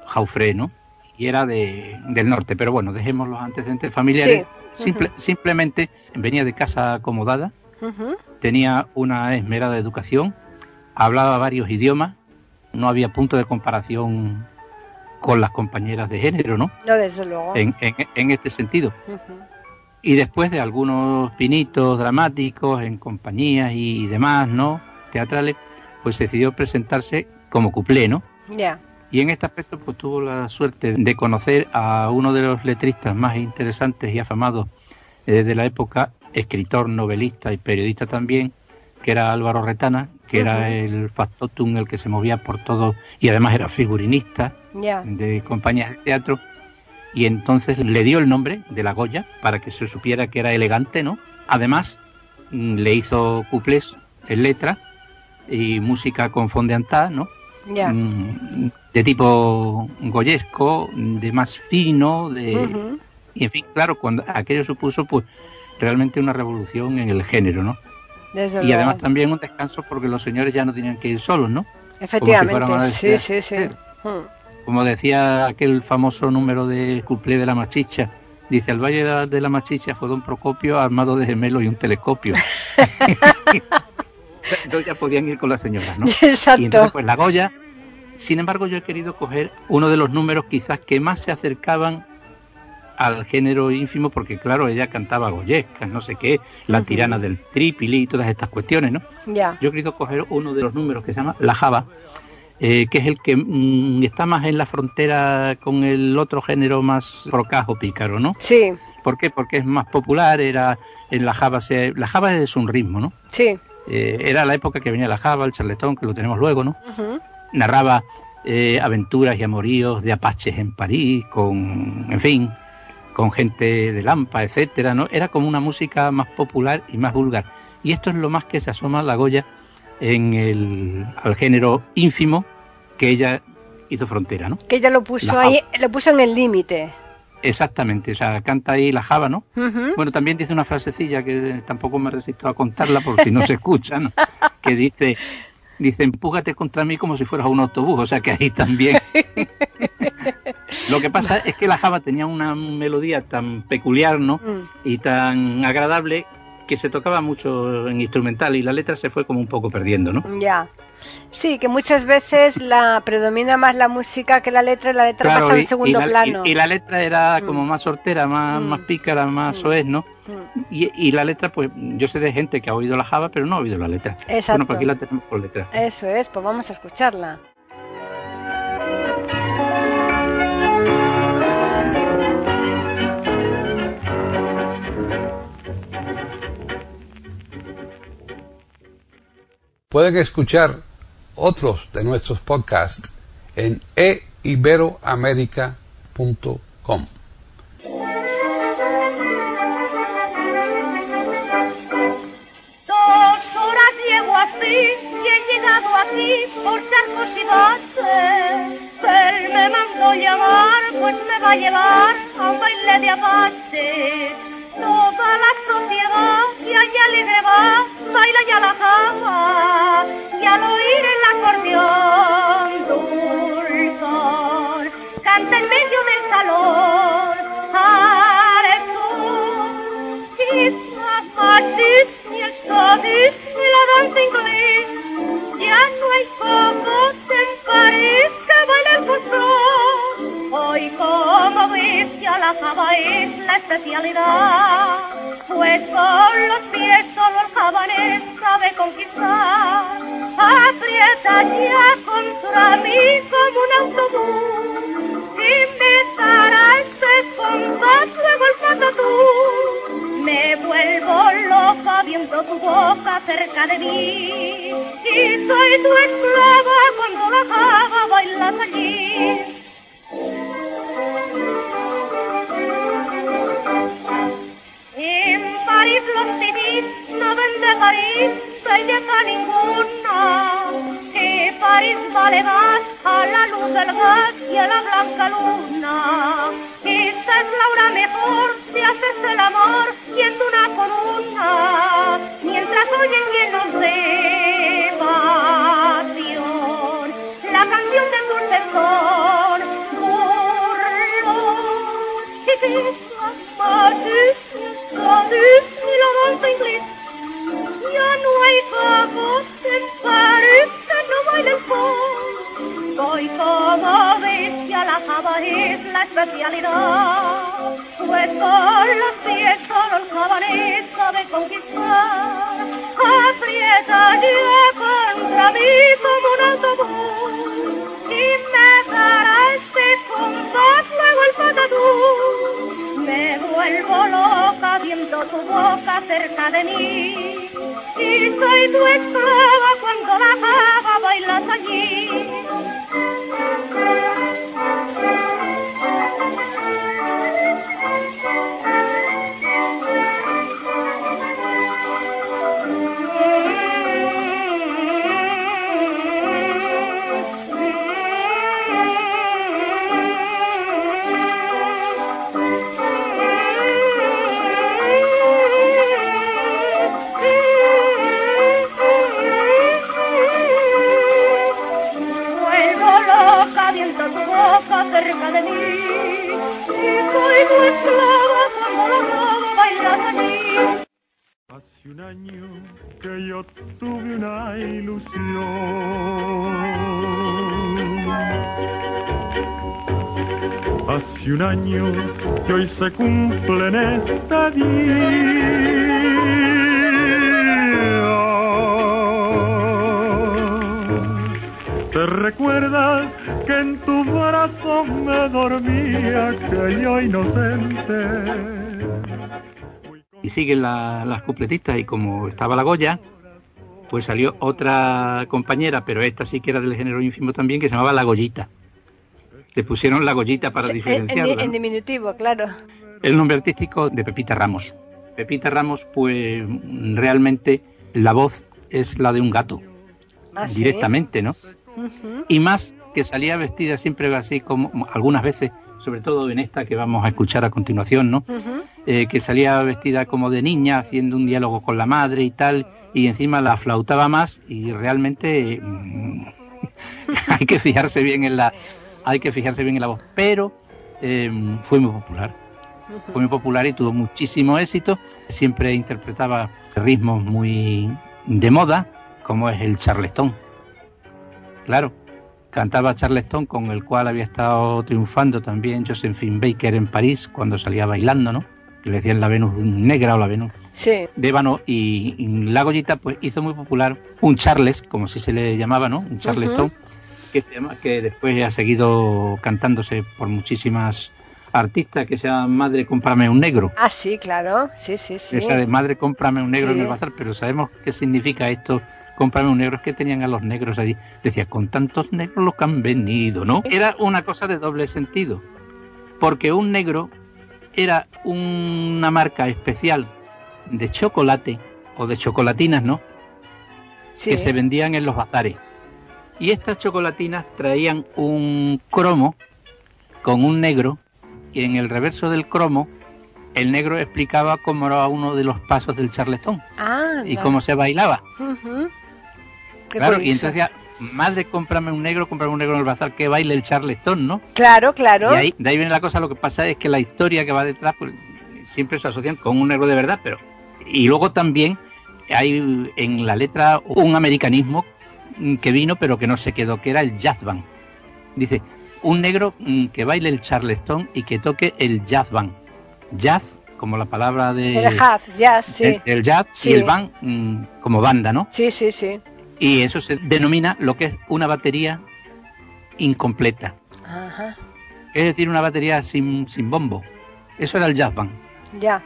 Jaufré, ¿no? Y era de, del norte, pero bueno, dejemos los antecedentes familiares. Sí. Simple-. Simplemente venía de casa acomodada, tenía una esmerada educación, hablaba varios idiomas, no había punto de comparación con las compañeras de género, ¿no? no, desde luego. En, en, en este sentido. Y después de algunos pinitos dramáticos en compañías y demás, ¿no? Teatrales, pues decidió presentarse como cuplé, ¿no? Ya. Y en este aspecto pues tuvo la suerte de conocer a uno de los letristas más interesantes y afamados eh, de la época, escritor, novelista y periodista también, que era Álvaro Retana, que era el factotum, el que se movía por todo y además era figurinista de compañías de teatro. Y entonces le dio el nombre de la Goya para que se supiera que era elegante, ¿no? Además, mm, le hizo cuplés en letra y música con fondeantá, ¿no? Mm, de tipo goyesco, de más fino, de, y en fin, claro, cuando aquello supuso pues realmente una revolución en el género, ¿no? Desde Y luego. además también un descanso porque los señores ya no tenían que ir solos, ¿no? Efectivamente, una sí, sí, sí. Mm. Como decía aquel famoso número de cuplé de la machicha, dice, al Valle de la, de la Machicha fue don Procopio armado de gemelos y un telescopio. <laughs> <laughs> Entonces ya podían ir con las señoras, ¿no? <laughs> Exacto. Y entonces, pues la Goya. Sin embargo, yo he querido coger uno de los números quizás que más se acercaban al género ínfimo, porque claro, ella cantaba goyescas, no sé qué, la tirana del tripili y todas estas cuestiones, ¿no? Ya. Yo he querido coger uno de los números que se llama La Java, eh, que es el que mm, está más en la frontera con el otro género más rocajo pícaro, ¿no? Sí, ¿Por qué? Porque es más popular, era en la Java, se, la Java es un ritmo, ¿no? sí. Eh, era la época que venía la Java, el charletón, que lo tenemos luego, ¿no? Narraba eh, aventuras y amoríos de apaches en París, con, en fin, con gente de Lampa, etcétera, ¿no? Era como una música más popular y más vulgar. Y esto es lo más que se asoma la Goya en el, al género ínfimo que ella hizo frontera, ¿no? Que ella lo puso La ahí, lo puso en el límite. Exactamente, o sea, canta ahí la Java, ¿no? Bueno, también dice una frasecilla que tampoco me resisto a contarla por si no se escucha, ¿no? <laughs> Que dice, dice, empújate contra mí como si fueras un autobús, o sea que ahí también. <laughs> Lo que pasa es que la Java tenía una melodía tan peculiar, ¿no? Mm. Y tan agradable que se tocaba mucho en instrumental y la letra se fue como un poco perdiendo, ¿no? Ya. Sí, que muchas veces la predomina más la música que la letra y la letra pasa en segundo y la, plano. y- y la letra era Mm. como más sortera, más, Mm. más pícara, más Mm. soez, ¿no? Mm. Y, y la letra, pues yo sé de gente que ha oído la Java, pero no ha oído la letra. Exacto. Bueno, pues aquí la tenemos por letra. Eso es, pues vamos a escucharla. Pueden escuchar otros de nuestros podcasts en eiberoamerica.com. Dos horas llevo así y he llegado aquí por charcos y baches. Él me mandó llamar, pues me va a llevar a un baile de apache. Toda la sociedad que allá alegre va, baila ya la java. Y al oír el acordeón dulzón, canta en medio del salón. Are tú, Quizás París y el Cádiz y la danza inglés. Ya no hay copos en París que bailen por sol. La java es la especialidad. Pues con los pies solo el javanés sabe conquistar. Aprieta ya contra mí como un autobús. Empezará este compás, luego el patatú. Me vuelvo loca viendo tu boca cerca de mí. Y soy tu esclava cuando la java bailas allí. En París los titís no ven de París belleza ninguna. Que París vale más a la luz del gas y a la blanca luna. Esta es la hora mejor si haces el amor yendo una por una. Mientras oyen llenos de pasión la canción de dulce son. Java la especialidad. Pues con los pies solo conquistar. Aprieta ya contra mí como un autobús y me dará este fondo luego el patatús. Me vuelvo loca viendo tu boca cerca de mí y soy tu esclava cuando la java bailas allí. Un año que yo tuve una ilusión. Hace un año que hoy se cumple en este día. ¿Te recuerdas que en tu brazo me dormía, que yo inocente? Y siguen la- las cupletistas y como estaba la Goya, pues salió otra compañera, pero esta sí que era del género ínfimo también, que se llamaba La Goyita. Le pusieron La Goyita para Sí, en, en- diferenciarla. en diminutivo, claro. El nombre artístico de Pepita Ramos. Pepita Ramos, pues realmente la voz es la de un gato, Ah, ¿sí? directamente, ¿no? Y más que salía vestida siempre así como algunas veces, sobre todo en esta que vamos a escuchar a continuación, ¿no? Eh, que salía vestida como de niña, haciendo un diálogo con la madre y tal, y encima la flautaba más y realmente mm, <laughs> hay que fijarse bien en la hay que fijarse bien en la voz, pero eh, fue muy popular, fue muy popular y tuvo muchísimo éxito. Siempre interpretaba ritmos muy de moda, como es el charleston. Claro, cantaba charleston con el cual había estado triunfando también Josephine Baker en París cuando salía bailando, ¿no? Que le decían la Venus negra o la Venus Sí. de ébano y, y la Goyita pues hizo muy popular un charles, como si se le llamaba, ¿no? Un charleston que se llama que después ha seguido cantándose por muchísimas artistas que se llama Madre cómprame un negro. Ah, sí, claro. Sí, sí, sí. Esa de Madre cómprame un negro Sí. en el bazar, pero sabemos qué significa esto. Cómprame un negro, es que tenían a los negros allí. Decía, con tantos negros los que han venido, ¿no? Era una cosa de doble sentido. Porque un negro era una marca especial de chocolate o de chocolatinas, ¿no? Sí. que se vendían en los bazares. Y estas chocolatinas traían un cromo con un negro y en el reverso del cromo el negro explicaba cómo era uno de los pasos del charleston Ah, y cómo se bailaba. Qué claro, y entonces madre, cómprame un negro, cómprame un negro en el bazar que baile el charleston, ¿no? Claro, claro. Y ahí, de ahí viene la cosa, lo que pasa es que la historia que va detrás pues, siempre se asocian con un negro de verdad, pero... Y luego también hay en la letra un americanismo que vino pero que no se quedó, que era el jazz band. Dice, un negro mm, que baile el charleston y que toque el jazz band. Jazz, como la palabra de... El jazz, jazz, sí. el, el jazz Sí. y el band mm, como banda, ¿no? Sí, sí, sí. Y eso se denomina lo que es una batería incompleta. Ajá. Es decir, una batería sin, sin bombo. Eso era el jazz band. Ya.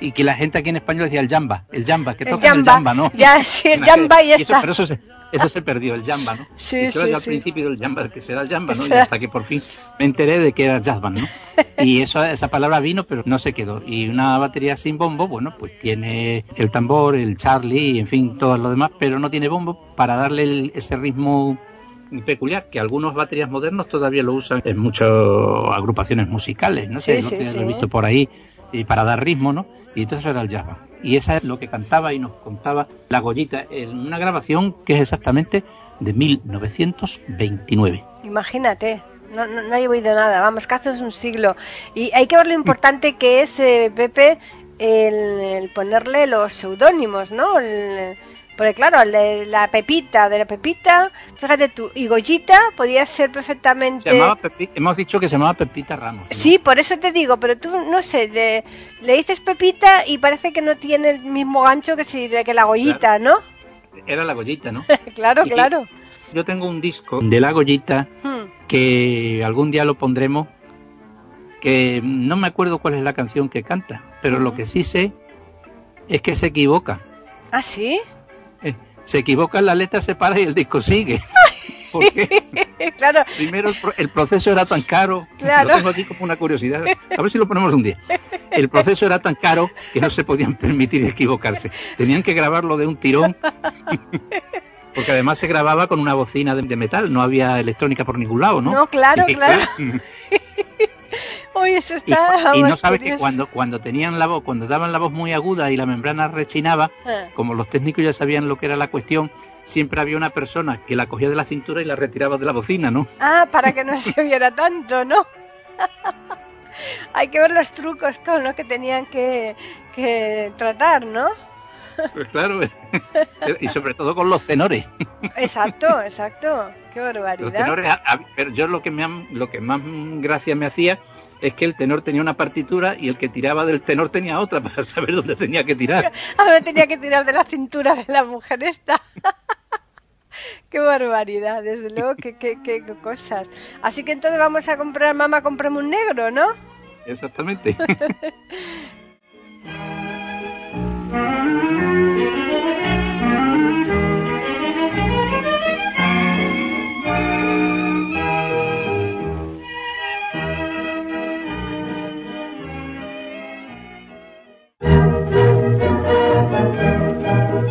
Y que la gente aquí en español decía el jamba, el jamba, que El tocan el jamba. jamba, ¿no? Ya, sí, el <laughs> jamba y eso, está. Pero eso se, eso se perdió, el jamba, ¿no? Sí, Y yo sí, al sí. principio el jamba, que será el jamba, ¿no? Y hasta que por fin me enteré de que era jazz band, ¿no? Y eso, esa palabra vino, pero no se quedó. Y una batería sin bombo, bueno, pues tiene el tambor, el charlie, en fin, todo lo demás, pero no tiene bombo para darle el- ese ritmo peculiar que algunos baterías modernos todavía lo usan en muchas agrupaciones musicales, no sé, Sí, no sí, lo he visto por ahí y para dar ritmo, ¿no? Y entonces era el jazz band. Y esa es lo que cantaba y nos contaba la Goyita en una grabación que es exactamente de 1929. Imagínate. No, no, he oído nada, vamos, que hace un siglo. Y hay que ver lo importante que es, eh, Pepe, el, el ponerle los seudónimos, ¿no? El- Porque claro, la Pepita, de la Pepita, fíjate tú, y Goyita podía ser perfectamente... Se llamaba Pepi- hemos dicho que se llamaba Pepita Ramos. ¿no? Sí, por eso te digo, pero tú, no sé, le, le dices Pepita y parece que no tiene el mismo gancho que, si, que la Goyita, Era la Goyita, ¿no? ¿no? <laughs> claro, Y- claro. Yo tengo un disco de la Goyita Hmm. que algún día lo pondremos, que no me acuerdo cuál es la canción que canta, pero lo que sí sé es que se equivoca. ¿Ah, sí? Se equivoca la letra, se para y el disco sigue. <laughs> Porque <laughs> claro, primero el, pro- el proceso era tan caro, Claro. lo tengo aquí como una curiosidad, a ver si lo ponemos un día. El proceso era tan caro que no se podían permitir equivocarse. Tenían que grabarlo de un tirón, <laughs> porque además se grababa con una bocina de, de metal, no había electrónica por ningún lado, ¿no? No, claro, claro. Oye, eso Y, está... y no más sabes que cuando, cuando tenían la voz, cuando daban la voz muy aguda y la membrana rechinaba, Ah. como los técnicos ya sabían lo que era la cuestión, siempre había una persona que la cogía de la cintura y la retiraba de la bocina, ¿no? Ah, para que no se <laughs> oyera tanto, ¿no? <laughs> Hay que ver los trucos con los que tenían que, que tratar, ¿no? Pues claro, <laughs> y sobre todo con los tenores. Exacto, exacto. Qué Los barbaridad. tenores, a- a- pero yo lo que me lo que más gracia me hacía es que el tenor tenía una partitura y el que tiraba del tenor tenía otra <laughs> para saber dónde tenía que tirar. <laughs> Ahora tenía que tirar de la cintura de la mujer esta. <laughs> qué barbaridad, desde luego, qué, qué, qué cosas. Así que entonces vamos a comprar, mamá, comprame un negro, ¿no? Exactamente.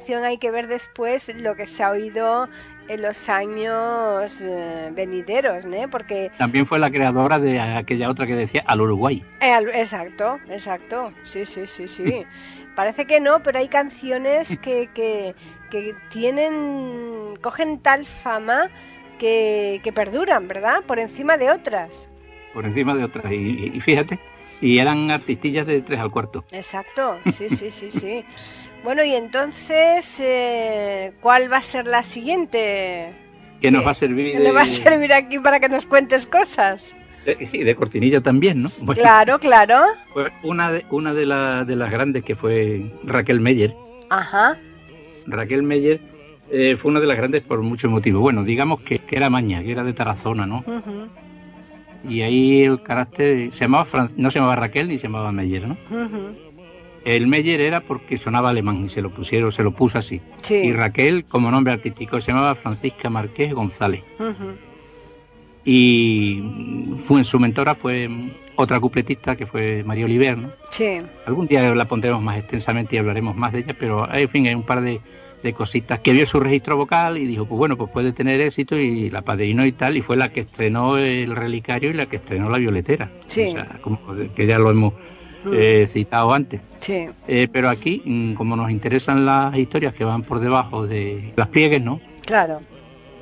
canción hay que ver después lo que se ha oído en los años eh, venideros. Porque También fue la creadora de aquella otra que decía al Uruguay. Eh, al- exacto, exacto. Sí, sí, sí, sí. <laughs> Parece que no, pero hay canciones que, que, que tienen, cogen tal fama que, que perduran, ¿verdad? Por encima de otras. por encima de otras. Y, y fíjate, y eran artistillas de tres al cuarto. Exacto, sí, sí, sí, sí. <laughs> Bueno, y entonces, eh, ¿cuál va a ser la siguiente? Que nos va a servir ¿Qué de, le va a servir aquí para que nos cuentes cosas? de- sí, de cortinilla también, ¿no? <laughs> Bueno, Claro, claro. pues una de, una de, la- de las grandes que fue Raquel Meyer. Ajá. Raquel Meyer eh, fue una de las grandes por muchos motivos. Bueno, digamos que, que era maña, que era de Tarazona, ¿no? ujú, Y ahí el carácter se llamaba Fran- no se llamaba Raquel ni se llamaba Meyer, ¿no? ujú. El Meyer era porque sonaba alemán y se lo pusieron, se lo puso así. Sí. Y Raquel, como nombre artístico, se llamaba Francisca Marqués González. Y fue, su mentora fue otra cupletista que fue María Oliver, ¿no? Sí. Algún día la pondremos más extensamente y hablaremos más de ella, pero en fin, hay un par de, de cositas que vio su registro vocal y dijo, pues bueno, pues puede tener éxito y la padrinó y tal, y fue la que estrenó el relicario y la que estrenó la violetera. Sí. O sea, como que ya lo hemos Mm. eh, citado antes. Sí. Eh, pero aquí, mm, como nos interesan las historias que van por debajo de las pliegues, ¿no? Claro.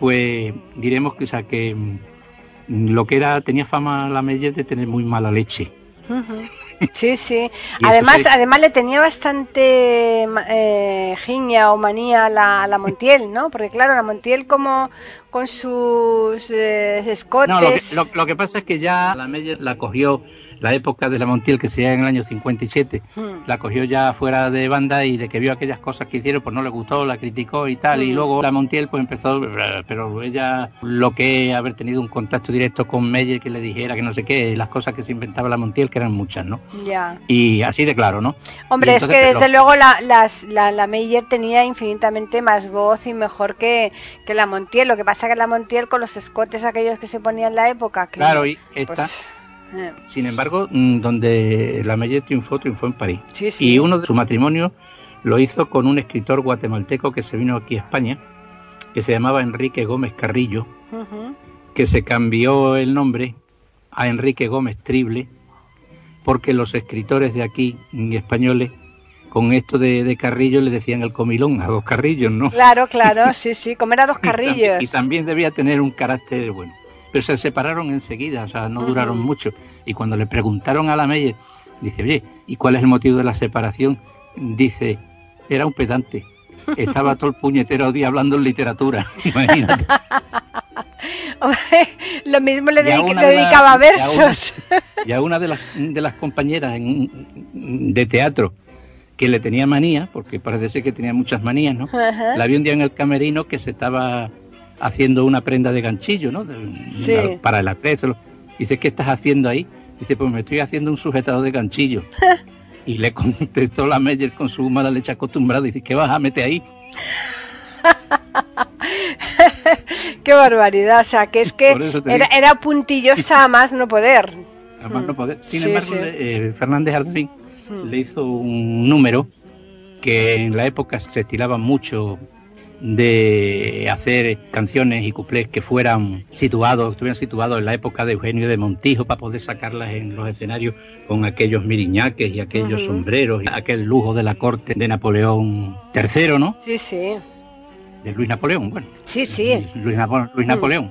Pues diremos que, o sea, que mm, lo que era, tenía fama la Meyer de tener muy mala leche. <laughs> Sí, sí. Además, además le tenía bastante eh, giña o manía a la, Montiel, ¿no? <laughs> Porque claro, la Montiel como con sus eh, escotes. No, lo que, lo, lo que pasa es que ya la Meyer la cogió la época de la Montiel, que sería en el año 57, Hmm. la cogió ya fuera de banda y de que vio aquellas cosas que hicieron, pues no le gustó, la criticó y tal. Y Mm. luego la Montiel pues empezó, pero ella lo que haber tenido un contacto directo con Meyer que le dijera que no sé qué, las cosas que se inventaba la Montiel, que eran muchas, ¿no? Ya. Y así de claro, ¿no? Hombre, es que desde pero- luego la, las- la, la Meyer tenía infinitamente más voz y mejor que, que la Montiel. Lo que pasa que la Montiel con los escotes aquellos que se ponían en la época. Que, Claro, y esta, pues, eh, sin embargo, mm, donde la Meyer triunfó, triunfó en París. sí, sí. Y uno de su matrimonio lo hizo con un escritor guatemalteco que se vino aquí a España, que se llamaba Enrique Gómez Carrillo, que se cambió el nombre a Enrique Gómez Trible, porque los escritores de aquí, mm, españoles, con esto de, de Carrillo le decían el comilón a dos carrillos, ¿no? Claro, claro, <laughs> sí, sí. Comer a dos Y también- carrillos. Y también debía tener un carácter bueno. Pero se separaron enseguida, o sea, no duraron mucho. Y cuando le preguntaron a la Meyer, dice, oye, ¿y cuál es el motivo de la separación? Dice, era un pedante. Estaba todo el puñetero día hablando en literatura. <laughs> Imagínate. <laughs> Lo mismo le, dedica- una dedicaba y a una- versos. Y a una de las, de las compañeras en- de teatro que le tenía manía, porque parece ser que tenía muchas manías, ¿no? La vi un día en el camerino que se estaba haciendo una prenda de ganchillo, ¿no? Sí. Para el atrezo. Dice, ¿qué estás haciendo ahí? Dice, pues me estoy haciendo un sujetado de ganchillo. <laughs> y le contestó la Meyer con su mala leche acostumbrada. Dice, ¿qué vas a meter ahí? <laughs> Qué barbaridad. O sea, que es que era, puntillosa a más no poder. Mm. no poder. Sin Sí, embargo, sí. eh, Fernández Ardín Mm. le hizo un número que en la época se estilaba mucho de hacer canciones y cuplés que fueran situados, estuvieran situados en la época de Eugenio de Montijo para poder sacarlas en los escenarios con aquellos miriñaques y aquellos sombreros, y aquel lujo de la corte de Napoleón III, ¿no? Sí, sí. De Luis Napoleón, bueno. Sí, sí. Luis, Napo- Luis Mm. Napoleón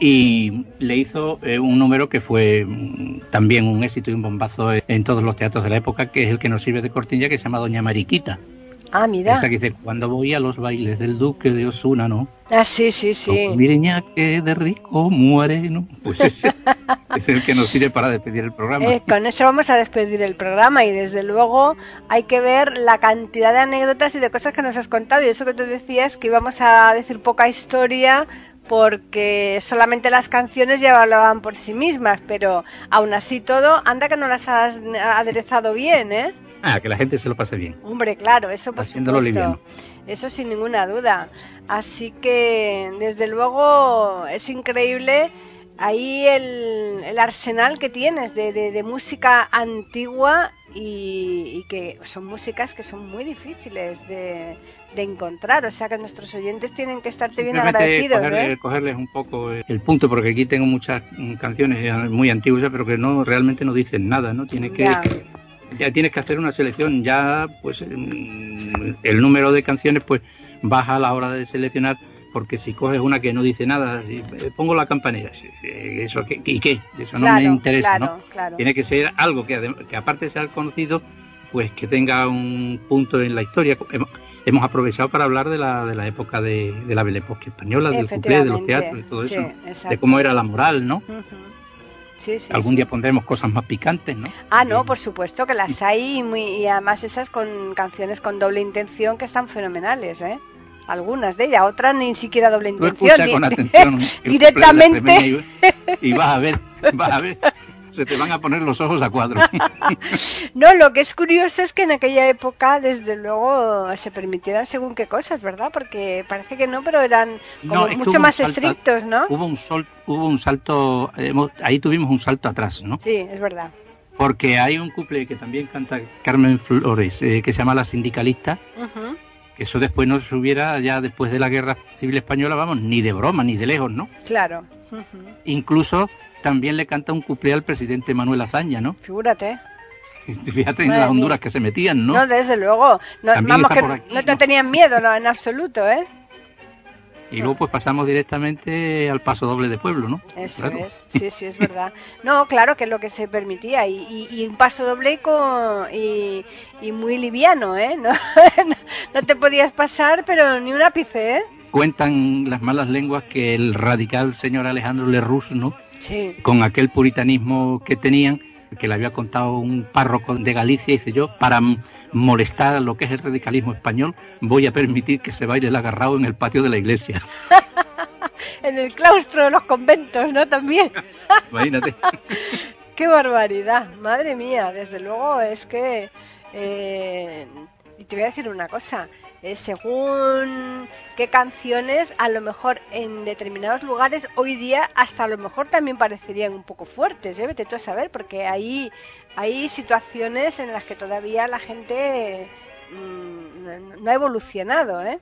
y le hizo eh, un número que fue mm, también un éxito y un bombazo en todos los teatros de la época, que es el que nos sirve de cortinilla, que se llama Doña Mariquita. Ah, mira. Esa que dice, cuando voy a los bailes del duque de Osuna, ¿no? Ah, sí, sí, sí. Mireña que de rico muere, ¿no? Pues ese <laughs> es el que nos sirve para despedir el programa. Eh, con eso vamos a despedir el programa y desde luego hay que ver la cantidad de anécdotas y de cosas que nos has contado y eso que tú decías que íbamos a decir poca historia porque solamente las canciones ya hablaban por sí mismas, pero aún así todo, anda que no las has aderezado bien, ¿eh? Ah, que la gente se lo pase bien. Hombre, claro, eso por Haciéndolo supuesto. liviano. Eso sin ninguna duda. Así que, desde luego, es increíble ahí el, el arsenal que tienes de, de- de música antigua y, y que son músicas que son muy difíciles de, de encontrar. O sea que nuestros oyentes tienen que estarte bien agradecidos. cogerle- ¿eh? cogerles un poco eh, el punto, porque aquí tengo muchas mm, canciones ya muy antiguas, pero que no realmente no dicen nada, ¿no? Tiene que, Ya. Ya tienes que hacer una selección, ya pues mm, el número de canciones pues baja a la hora de seleccionar porque si coges una que no dice nada, eh, pongo la campanera, sí, eso ¿y qué? Eso no Claro, me interesa, claro, ¿no? claro. Tiene que ser algo que, que aparte de ser conocido, pues que tenga un punto en la historia. Hemos, hemos aprovechado para hablar de la, de la época de, de la Belle Époque española, del cuplé, de los teatros, de todo sí, eso, exacto. de cómo era la moral, ¿no? Ujú. Sí, sí, Algún sí. día pondremos cosas más picantes, ¿no? Ah, no, por supuesto que las hay y, muy- y además esas con canciones con doble intención que están fenomenales, ¿eh? Algunas de ellas, otras ni siquiera doble Tú intención. escucha con <laughs> atención directamente. Y vas a ver, vas a ver, <laughs> se te van a poner los ojos a cuadro. <laughs> No, lo que es curioso es que en aquella época, desde luego, se permitieran según qué cosas, ¿verdad? Porque parece que no, pero eran como No, mucho más salto- estrictos, ¿no? Hubo un, sol, hubo un salto, ahí tuvimos un salto atrás, ¿no? Sí, es verdad. Porque hay un couple que también canta Carmen Flores, eh, que se llama La Sindicalista, Ujú. que eso después no se hubiera, ya después de la Guerra Civil Española, vamos, ni de broma, ni de lejos, ¿no? Claro. Incluso también le canta un couple al presidente Manuel Azaña, ¿no? Figúrate. Fíjate en las Honduras mía. que se metían, ¿no? No, desde luego. No, vamos, que aquí, no te ¿no? tenían miedo, no, en absoluto, ¿eh? Y luego pues pasamos directamente al paso doble de pueblo, ¿no? Eso Claro. es, sí, sí, es verdad. No, claro que es lo que se permitía y, y- y un paso doble y, con- y, y muy liviano, ¿eh? <laughs> No, no te podías pasar, pero ni un ápice, ¿eh? Cuentan las malas lenguas que el radical señor Alejandro Lerroux, ¿no? Sí. con aquel puritanismo que tenían, que le había contado un párroco de Galicia, dice yo, para molestar a lo que es el radicalismo español, voy a permitir que se baile el agarrado en el patio de la iglesia. <laughs> En el claustro de los conventos, ¿no? También. <laughs> Imagínate. <laughs> ¡Qué barbaridad! Madre mía, desde luego es que... eh, y te voy a decir una cosa, eh, según qué canciones, a lo mejor en determinados lugares hoy día hasta a lo mejor también parecerían un poco fuertes, ¿eh? Vete tú a saber, porque hay, hay situaciones en las que todavía la gente mm, no, ha evolucionado, ¿eh?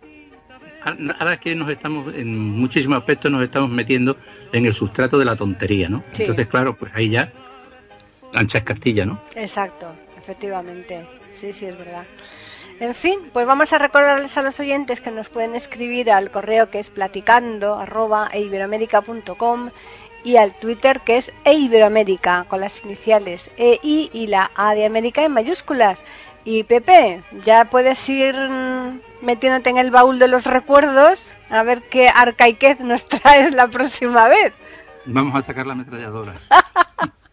Ahora es que nos estamos, en muchísimos aspectos nos estamos metiendo en el sustrato de la tontería, ¿no? Sí. Entonces, claro, pues ahí ya, ancha es Castilla, ¿no? Exacto, efectivamente. Sí, sí, es verdad. En fin, pues vamos a recordarles a los oyentes que nos pueden escribir al correo que es platicando arroba eiberoamerica.com y al Twitter que es eiberoamérica con las iniciales EI y la A de América en mayúsculas. Y Pepe, ya puedes ir metiéndote en el baúl de los recuerdos a ver qué arcaiquez nos <laughs> traes la próxima vez. Vamos a sacar la ametralladora. <laughs>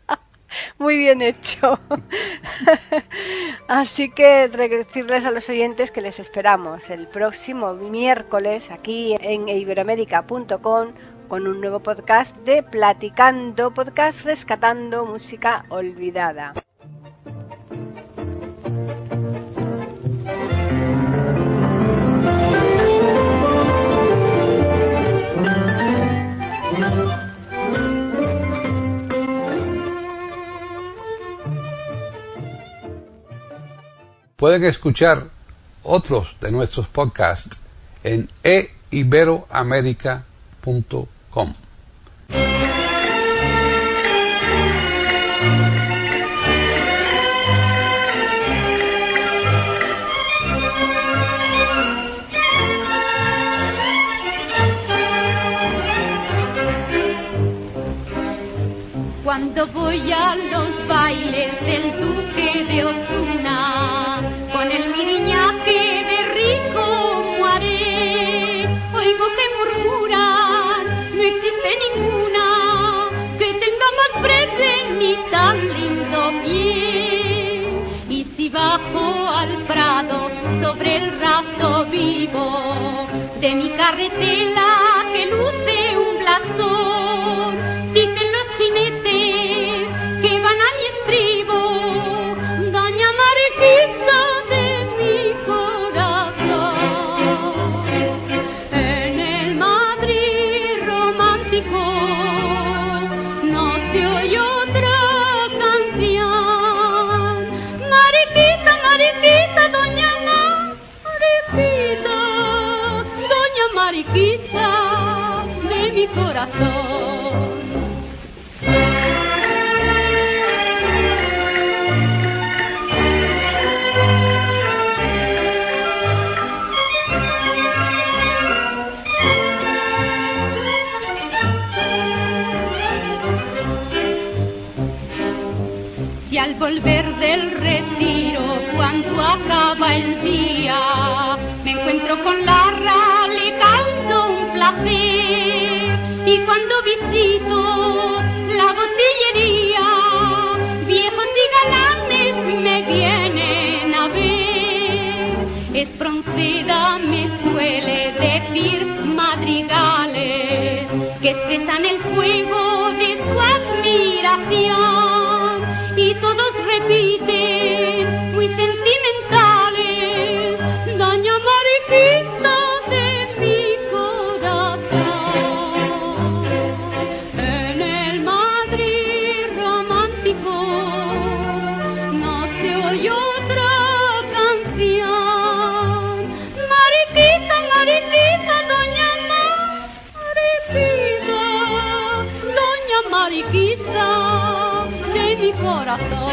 Muy bien hecho. <laughs> Así que decirles a los oyentes que les esperamos el próximo miércoles aquí en iberoamérica.com con un nuevo podcast de Platicando Podcast Rescatando Música Olvidada. Pueden escuchar otros de nuestros podcasts en eiberoamerica.com. Cuando voy tan lindo pie. Y si bajo al prado sobre el raso vivo de mi carretela que luce un blasón, mi corazón. Y al volver del retiro, cuando acaba el día, me encuentro con la realidad, un placer. Y cuando visito la botillería, viejos y galanes me vienen a ver. Espronceda me suele decir madrigales que expresan el fuego de su admiración y todos repiten corazón.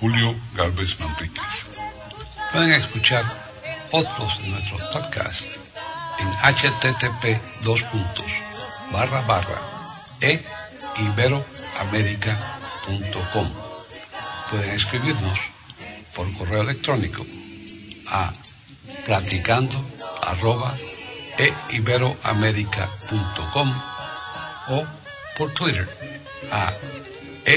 Julio Galvez Manríquez. Pueden escuchar otros de nuestros podcasts en http dos barra barra e. Pueden escribirnos por correo electrónico a platicando arroba e o por Twitter a e